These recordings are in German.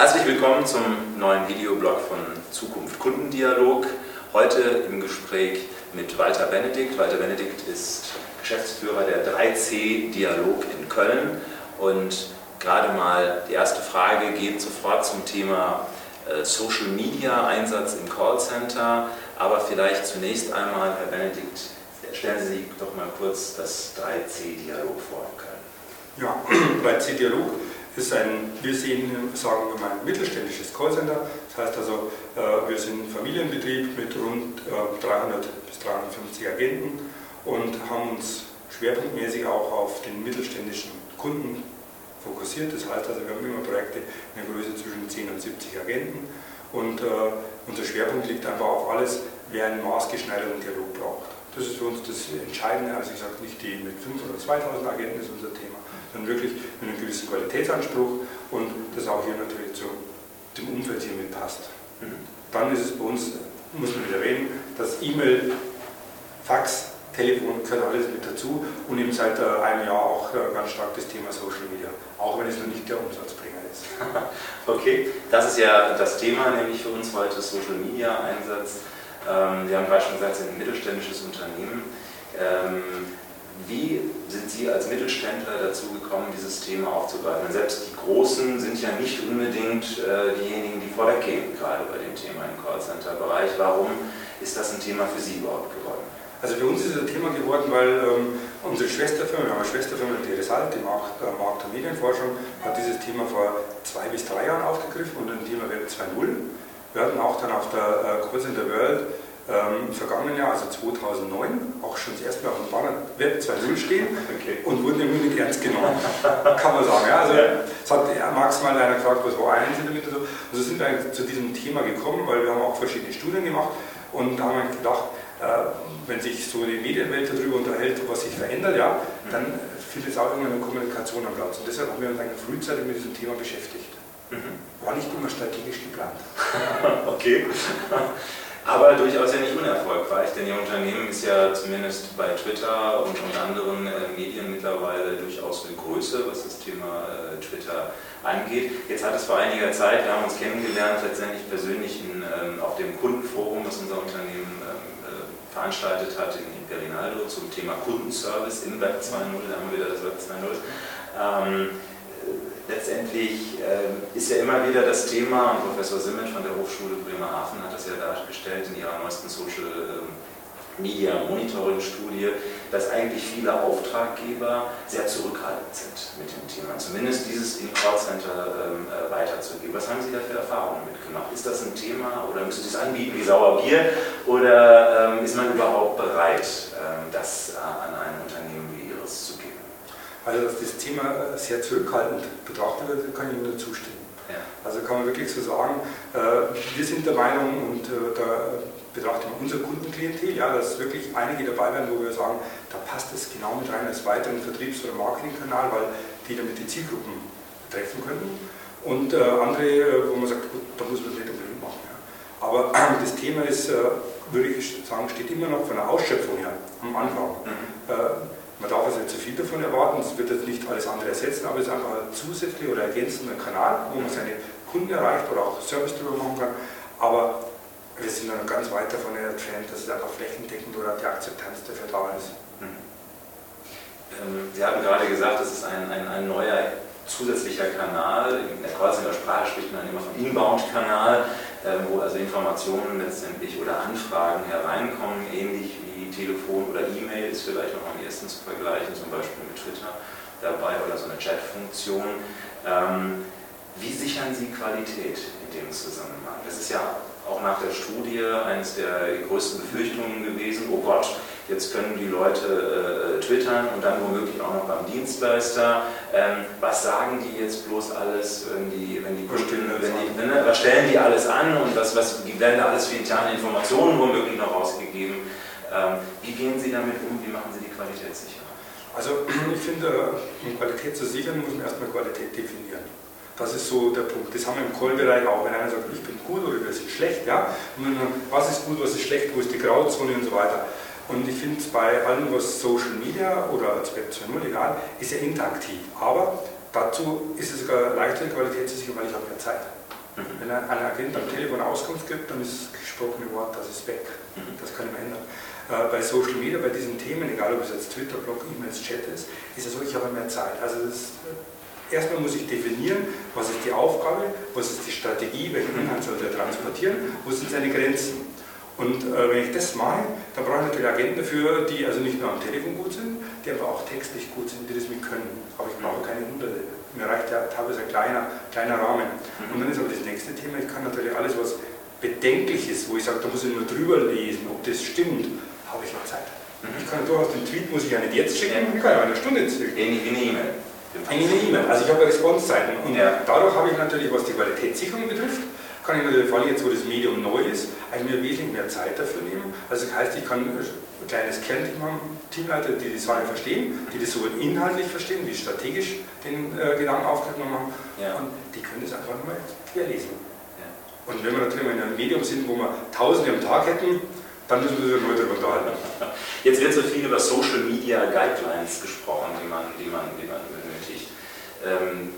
Herzlich willkommen zum neuen Videoblog von Zukunft Kundendialog. Heute im Gespräch mit Walter Benedikt. Walter Benedikt ist Geschäftsführer der 3C Dialog in Köln und gerade mal die erste Frage geht sofort zum Thema äh, Social Media Einsatz im Callcenter, aber vielleicht zunächst einmal, Herr Benedikt, stellen Sie doch mal kurz das 3C Dialog vor in Köln. Ja, 3C Dialog ist ein, wir sehen, sagen wir mal, ein mittelständisches Callcenter. Das heißt also, äh, wir sind Familienbetrieb mit rund 300 äh, bis 350 Agenten und haben uns schwerpunktmäßig auch auf den mittelständischen Kunden fokussiert. Das heißt also, wir haben immer Projekte in der Größe zwischen 10 und 70 Agenten und äh, unser Schwerpunkt liegt einfach auf alles, wer einen maßgeschneiderten Dialog braucht. Das ist für uns das Entscheidende. Also ich sage nicht die mit 5 oder 2000 Agenten ist unser Thema, sondern wirklich mit einem gewissen Qualitätsanspruch und das auch hier natürlich zu dem Umfeld hier mit passt. Mhm. Dann ist es bei uns, muss man wieder reden, dass E-Mail, Fax, Telefon gehört alles mit dazu und eben seit äh, einem Jahr auch äh, ganz stark das Thema Social Media, auch wenn es noch nicht der Umsatzbringer ist. okay, das ist ja das Thema, nämlich für uns heute Social Media Einsatz. Ähm, wir haben gerade schon gesagt, Sie sind ein mittelständisches Unternehmen. Ähm, wie sind Sie als Mittelständler dazu gekommen, dieses Thema aufzugreifen? Selbst die Großen sind ja nicht unbedingt äh, diejenigen, die vorweggehen, gerade bei dem Thema im Callcenter-Bereich. Warum ist das ein Thema für Sie überhaupt geworden? Also für uns ist es ein Thema geworden, weil ähm, unsere Schwesterfirma, wir haben eine Schwesterfirma, die Resalt, die macht äh, Markt- und Medienforschung, hat dieses Thema vor zwei bis drei Jahren aufgegriffen unter dem Thema Web 2.0. Wir hatten auch dann auf der äh, Callcenter World ähm, im vergangenen Jahr, also 2009, auch schon das erste Mal auf dem Banner Web 2.0 stehen okay. und wurden im nicht ernst genommen. Kann man sagen. Ja? Also. Es hat ja, maximal einer gefragt, was war ein Sie damit? Und so. Also sind wir zu diesem Thema gekommen, weil wir haben auch verschiedene Studien gemacht und da haben wir gedacht, äh, wenn sich so die Medienwelt darüber unterhält, was sich verändert, ja, dann findet es auch irgendeine Kommunikation am Platz. Und deshalb haben wir uns eigentlich frühzeitig mit diesem Thema beschäftigt. Mhm. War nicht immer strategisch geplant. okay. Aber durchaus ja nicht unerfolgreich, denn Ihr Unternehmen ist ja zumindest bei Twitter und, und anderen äh, Medien mittlerweile durchaus eine Größe, was das Thema äh, Twitter angeht. Jetzt hat es vor einiger Zeit, wir haben uns kennengelernt, letztendlich persönlich in, ähm, auf dem Kundenforum, das unser Unternehmen ähm, äh, veranstaltet hat in, in Berinaldo zum Thema Kundenservice im Web 2.0, da haben wir wieder das Web 2.0. Ähm, letztendlich äh, ist ja immer wieder das Thema, und Professor Simmet von der Hochschule Bremerhaven hat das ja dargestellt in ihrer neuesten Social ähm, Media Monitoring Studie, dass eigentlich viele Auftraggeber sehr zurückhaltend sind mit dem Thema, zumindest dieses in Callcenter ähm, äh, weiterzugeben. Was haben Sie da für Erfahrungen mitgemacht? Ist das ein Thema oder müssen Sie es anbieten wie Sauerbier oder ähm, ist man überhaupt bereit, ähm, das äh, an ein Unternehmen wie Ihres zu geben? Also, dass das Thema sehr zurückhaltend betrachtet wird, kann ich nur zustimmen. Ja. Also kann man wirklich so sagen, äh, wir sind der Meinung und äh, da betrachten wir unser Kundenklientel, ja, dass wirklich einige dabei werden, wo wir sagen, da passt es genau mit rein als weiteren Vertriebs- oder Marketingkanal, weil die damit die Zielgruppen treffen können. Und äh, andere, äh, wo man sagt, gut, da muss man es nicht unbedingt machen. Ja. Aber äh, das Thema ist, äh, würde ich sagen, steht immer noch von der Ausschöpfung her am Anfang. Mhm. Man darf also nicht zu viel davon erwarten, es wird jetzt nicht alles andere ersetzen, aber es ist einfach ein zusätzlicher oder ergänzender Kanal, wo man seine Kunden erreicht oder auch Service drüber machen kann. Aber wir sind dann ganz weit davon entfernt, dass es einfach flächendeckend oder die Akzeptanz dafür da ist. Hm. Ähm, Sie haben gerade gesagt, es ist ein, ein, ein neuer zusätzlicher Kanal. In der Callcenter-Sprache spricht man immer vom Inbound-Kanal, wo also Informationen letztendlich oder Anfragen hereinkommen, ähnlich wie Telefon oder E-Mail ist vielleicht noch am ehesten zu vergleichen, zum Beispiel mit Twitter dabei oder so eine Chat-Funktion. Ähm, wie sichern Sie Qualität in dem Zusammenhang? Das ist ja auch nach der Studie eines der größten Befürchtungen gewesen. Oh Gott, jetzt können die Leute äh, twittern und dann womöglich auch noch beim Dienstleister. Ähm, was sagen die jetzt bloß alles, wenn die, wenn die Kunden, wenn die, wenn, was stellen die alles an und was, was werden da alles für interne Informationen womöglich noch rausgegeben? Ähm, wie gehen Sie damit um? Wie machen Sie die Qualität sicher? Also ich finde, um Qualität zu sichern, muss man erstmal Qualität definieren. Das ist so der Punkt. Das haben wir im Call-Bereich auch. Wenn einer sagt, ich bin gut oder wir sind schlecht, ja, und dann, was ist gut, was ist schlecht, wo ist die Grauzone und so weiter. Und ich finde, bei allem, was Social Media oder als Web 2.0 egal, ist ja interaktiv. Aber dazu ist es sogar leichter, Qualität zu sichern, weil ich habe mehr Zeit. Mhm. Wenn ein Agent am Telefon Auskunft gibt, dann ist das gesprochene Wort, das ist weg. Mhm. Das kann ich ändern. Äh, bei Social Media, bei diesen Themen, egal ob es jetzt Twitter, Blog, E-Mails, Chat ist, ist es so, ich habe mehr Zeit. Also das, äh, erstmal muss ich definieren, was ist die Aufgabe, was ist die Strategie, welchen Inhalt soll er transportieren, wo sind seine Grenzen. Und äh, wenn ich das mache, dann brauche ich natürlich Agenten dafür, die also nicht nur am Telefon gut sind, die aber auch textlich gut sind, die das mit können. Aber ich brauche keine Hunderte. Mir reicht ja teilweise ein kleiner, kleiner Rahmen. Und dann ist aber das nächste Thema, ich kann natürlich alles, was bedenklich ist, wo ich sage, da muss ich nur drüber lesen, ob das stimmt, habe ich noch Zeit. Mhm. Ich kann durchaus den Tweet, muss ich ja nicht jetzt schicken, ich kann ja eine Stunde. Ähnlich wie eine E-Mail. Eine E-Mail. Also ich habe Responsezeiten. Und ja. dadurch habe ich natürlich, was die Qualitätssicherung betrifft, kann ich natürlich, vor allem jetzt, wo das Medium neu ist, eigentlich mir wesentlich mehr Zeit dafür nehmen. Also das heißt, ich kann ein kleines Kernteam haben, Teamleiter, die die Sache verstehen, die das sowohl inhaltlich verstehen, wie strategisch den äh, Gedanken aufgenommen haben. Ja. Und die können das einfach mal querlesen. Ja. Und wenn wir natürlich mal in einem Medium sind, wo wir Tausende am Tag hätten, dann müssen wir uns heute darüber unterhalten. Jetzt wird so viel über Social Media Guidelines gesprochen, die man, die man, die man benötigt. Ähm,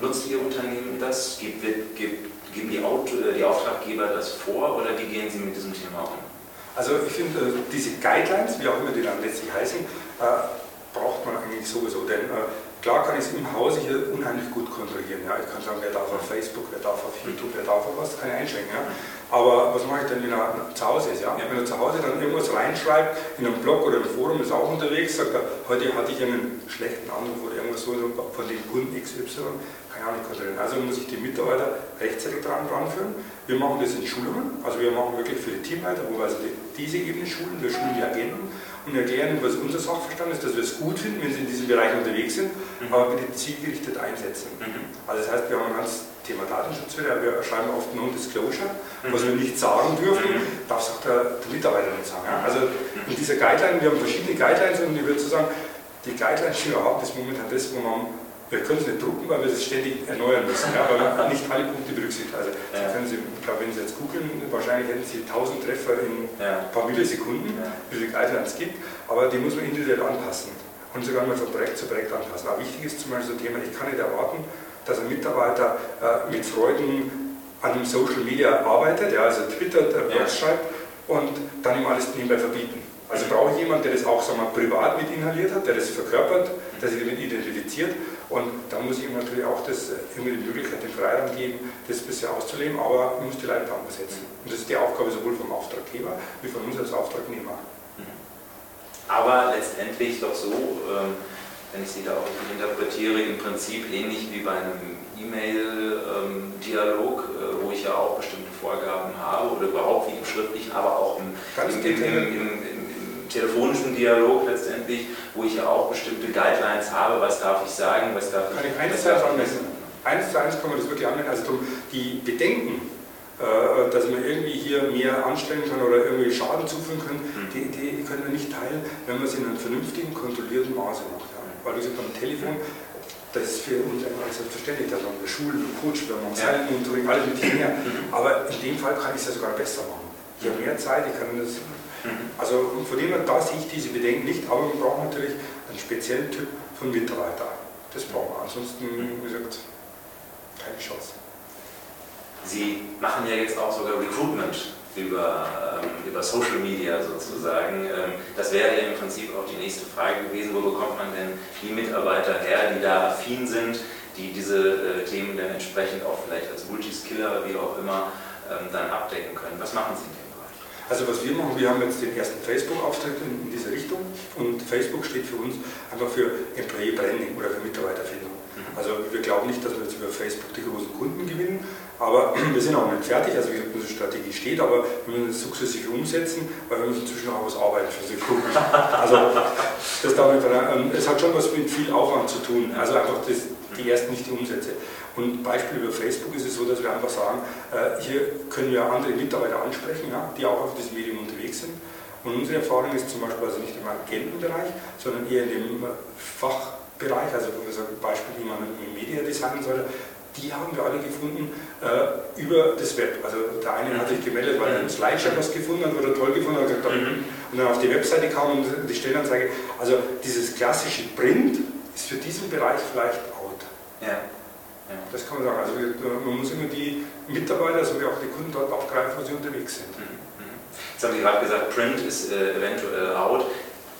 nutzt Ihr Unternehmen das? Gibt, gibt, geben die, Auto, äh, die Auftraggeber das vor oder wie gehen Sie mit diesem Thema um? Also ich finde, äh, diese Guidelines, wie auch immer die dann letztlich heißen, äh, braucht man eigentlich sowieso. Denn Klar kann ich es im Hause hier unheimlich gut kontrollieren. Ja. Ich kann sagen, wer darf auf Facebook, wer darf auf YouTube, wer darf auf was, kann ich einschränken. Ja. Aber was mache ich denn, wenn er zu Hause ist? Ja? Wenn er zu Hause dann irgendwas reinschreibt, in einem Blog oder im Forum ist auch unterwegs, sagt er, heute hatte ich einen schlechten Anruf oder irgendwas so von dem Kunden XY, kann ich auch nicht kontrollieren. Also muss ich die Mitarbeiter rechtzeitig dran ranführen. Wir machen das in Schulungen, also wir machen wirklich für die Teamleiter, wo wir also diese Ebene schulen, wir schulen die Agenten und erklären, was unser Sachverstand ist, dass wir es gut finden, wenn sie in diesem Bereich unterwegs sind, mhm. aber bitte zielgerichtet einsetzen. Mhm. Also das heißt, wir haben ein ganz Thema Datenschutz wieder, wir schreiben oft Non-Disclosure, mhm. was wir nicht sagen dürfen, mhm. darf es auch der, der, Mitarbeiter nicht sagen. Ja? Also in dieser Guideline, wir haben verschiedene Guidelines und ich würde so sagen, die Guidelines, die wir haben, ist momentan das, wo man wir können es nicht drucken, weil wir es ständig erneuern müssen, ja, aber nicht alle Punkte berücksichtigt. Also ja. Können Sie, ich glaube, wenn Sie jetzt googeln, wahrscheinlich hätten Sie 1000 Treffer in ja. ein paar Millisekunden, ja. wie viele Guidelines es gibt, aber die muss man individuell anpassen und sogar mal von Projekt zu Projekt anpassen. Aber wichtig ist zum Beispiel so ein Thema, ich kann nicht erwarten, dass ein Mitarbeiter äh, mit Freuden an einem Social Media arbeitet, ja, also twittert, äh, Blogs schreibt und dann ihm alles nebenbei verbieten. Also brauche ich jemanden, der das auch sagen wir, privat mit inhaliert hat, der das verkörpert, der sich damit identifiziert und da muss ich ihm natürlich auch das, äh, irgendwie die Möglichkeit, den Freiraum geben, das bisher auszuleben, aber man muss die Leitplanken setzen. Und das ist die Aufgabe sowohl vom Auftraggeber wie von uns als Auftragnehmer. Mhm. Aber letztendlich doch so, ähm, wenn ich Sie da auch interpretiere, im Prinzip ähnlich wie bei einem E-Mail-Dialog, äh, wo ich ja auch bestimmte Vorgaben habe oder überhaupt wie im schriftlichen, aber auch im, im, im, im Dialog letztendlich, wo ich ja auch bestimmte Guidelines habe, was darf ich sagen, was darf ich. Kann ich eins zu eins anmessen? Eins zu eins kann man das wirklich anwenden. Also die Bedenken, äh, dass man irgendwie hier mehr anstellen kann oder irgendwie Schaden zufügen kann, mhm. die, die können wir nicht teilen, wenn man es in einem vernünftigen, kontrollierten Maße macht. Ja. Weil wie gesagt, am Telefon, das ist für uns einfach selbstverständlich, dass man Schulen und Coach, wenn man und alles mit mehr. Mhm. Aber in dem Fall kann ich es ja sogar besser machen. Ich habe mehr Zeit, ich kann das Mhm. Also von dem her, da sehe ich diese Bedenken nicht, aber man braucht natürlich einen speziellen Typ von Mitarbeiter. Das brauchen wir. Ansonsten, wie gesagt, keine Chance. Sie machen ja jetzt auch sogar Recruitment über, ähm, über Social Media sozusagen. Ähm, das wäre ja im Prinzip auch die nächste Frage gewesen, wo bekommt man denn die Mitarbeiter her, die da affin sind, die diese äh, Themen dann entsprechend auch vielleicht als Multiskiller, wie auch immer, ähm, dann abdecken können. Was machen Sie denn? Also was wir machen, wir haben jetzt den ersten Facebook-Auftritt in, in dieser Richtung und Facebook steht für uns einfach für Employee Branding oder für Mitarbeiterfindung. Mhm. Also wir glauben nicht, dass wir jetzt über Facebook die großen Kunden gewinnen, aber wir sind auch nicht fertig, also wie unsere Strategie steht, aber wir müssen es sukzessive umsetzen, weil wir müssen inzwischen auch was arbeiten für solche Kunden. Also das damit, ähm, es hat schon was mit viel Aufwand zu tun, also einfach das, die ersten nicht die Umsätze. Und Beispiel über Facebook ist es so, dass wir einfach sagen, äh, hier können wir andere Mitarbeiter ansprechen, die auch auf diesem Medium unterwegs sind. Und unsere Erfahrung ist zum Beispiel also nicht im Agentenbereich, sondern eher in dem Fachbereich, also wo wir sagen, Beispiel, wie man ein Media designen soll, die haben wir alle gefunden äh, über das Web. Also der eine hat sich gemeldet, weil er einen Slideshow was gefunden hat, oder toll gefunden hat, gesagt, mhm. und dann auf die Webseite kam und die Stellenanzeige. Also dieses klassische Print ist für diesen Bereich vielleicht. Ja. Ja. Das kann man sagen. Also man muss immer die Mitarbeiter sowie auch die Kunden dort aufgreifen, wo sie unterwegs sind. Mhm. mhm. Jetzt haben Sie gerade gesagt, Print ist äh, eventuell out.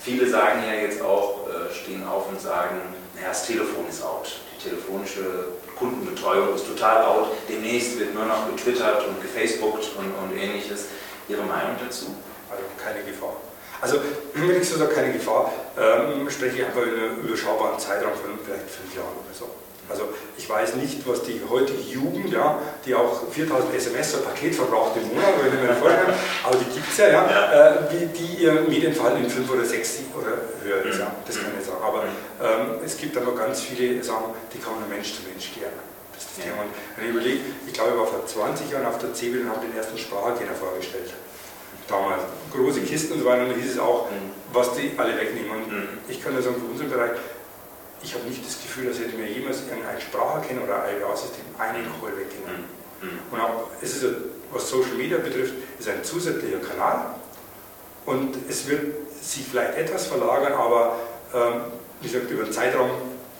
Viele sagen ja jetzt auch, äh, stehen auf und sagen, naja, das Telefon ist out. Die telefonische Kundenbetreuung ist total out. Demnächst wird nur noch getwittert und gefacebookt und, und ähnliches. Ihre Meinung dazu? Also keine Gefahr. Also, wenn ich so sage, keine Gefahr, ähm, spreche ich einfach in einem überschaubaren Zeitraum von vielleicht fünf Jahren oder so. Also ich weiß nicht, was die heutige Jugend, ja, die auch 4000 SMS ein Paket verbraucht im Monat, wenn ich mir vorstellen aber die gibt es ja, ja, ja. Äh, wie die ihr Medienfall in 5 oder 6 oder höher ist. Ja, das kann ich sagen. Aber ähm, es gibt aber ganz viele Sachen, die kann man Mensch zu Mensch klären. Das ist das Thema. Und wenn ich überlege, ich glaube, ich war vor 20 Jahren auf der CeBIT und habe den ersten Spracherkenner vorgestellt. Damals große Kisten und so weiter, und da hieß es auch, mhm. was die alle wegnehmen. Und mhm. ich kann nur sagen, für unseren Bereich, ich habe nicht das Gefühl, als hätte mir jemals ein Spracherkenner oder ein IWA-System einen Call weggenommen. Mhm. Und auch, es ist, was Social Media betrifft, ist ein zusätzlicher Kanal und es wird sich vielleicht etwas verlagern, aber ähm, wie gesagt, über einen Zeitraum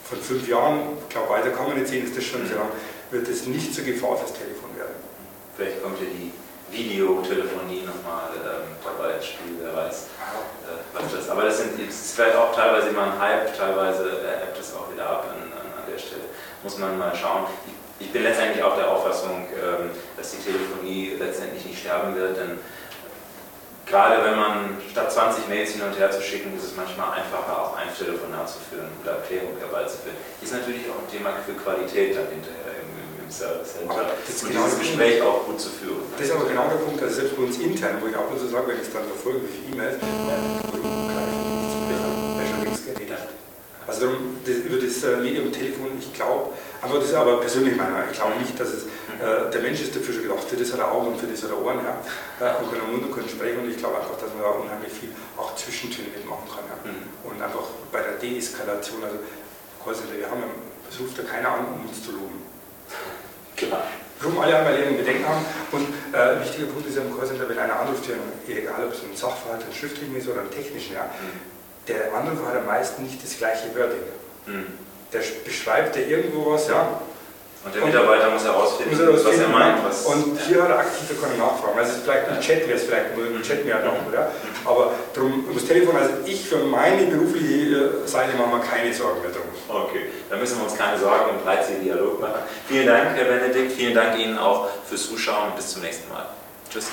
von fünf Jahren, ich glaube, weiter kann man nicht sehen, ist das schon mhm. sehr lang, wird es nicht zur Gefahr fürs Telefon werden. Vielleicht kommt ja die Videotelefonie nochmal ähm, dabei ins Spiel, wer weiß. Äh, was das. Aber das, sind, das ist vielleicht auch teilweise immer ein Hype, teilweise äh, ebbt es auch wieder ab an, an, an, der Stelle. Muss man mal schauen. Ich, ich bin letztendlich auch der Auffassung, ähm, dass die Telefonie letztendlich nicht sterben wird, denn gerade wenn man statt 20 Mails hin und her zu schicken, ist es manchmal einfacher, auch ein Telefonat zu führen oder Erklärung herbeizuführen. Ist natürlich auch ein Thema für Qualität dann hinterher im Service Center. Das ist genau dieses Gespräch auch gut zu führen. Das ist aber genau der Punkt, also selbst bei uns intern, wo ich ab und zu sage, wenn ich es dann verfolge, wie viele E-Mails, also darum, das, über das äh, Medium Telefon, ich glaube, aber das ist aber persönlich meiner, ich glaube nicht, dass es, äh, der Mensch ist dafür schon gedacht, für das hat er Augen und für das hat er Ohren, ja. Äh, und kann Mund und kann sprechen und ich glaube einfach, dass man da unheimlich viel auch Zwischentöne mitmachen kann, ja. Mhm. Und einfach bei der Deeskalation, also wir haben, es ruft ja keiner an, um uns zu loben. Genau. Warum alle einmal ihren Bedenken haben. Und äh, ein wichtiger Punkt ist ja im Callcenter, wenn einer anruft, egal ob es ein Sachverhalt, ein schriftlichen ist oder ein technischen, ja, mhm. der Anrufer hat am meisten nicht das gleiche Wording. Mhm. Der beschreibt ja irgendwo was, ja, und der Mitarbeiter muss herausfinden, muss was er meint. Was, und hier hat er aktiv keine Nachfragen. Also vielleicht im Chat wäre es vielleicht, im Chat mehr noch, oder? Aber darum, das Telefon, also ich für meine berufliche Seite mache mir keine Sorgen mehr drum. Okay, da müssen wir uns keine Sorgen im breitseitigen Dialog machen. Vielen Dank, Herr Benedikt, vielen Dank Ihnen auch fürs Zuschauen und bis zum nächsten Mal. Tschüss.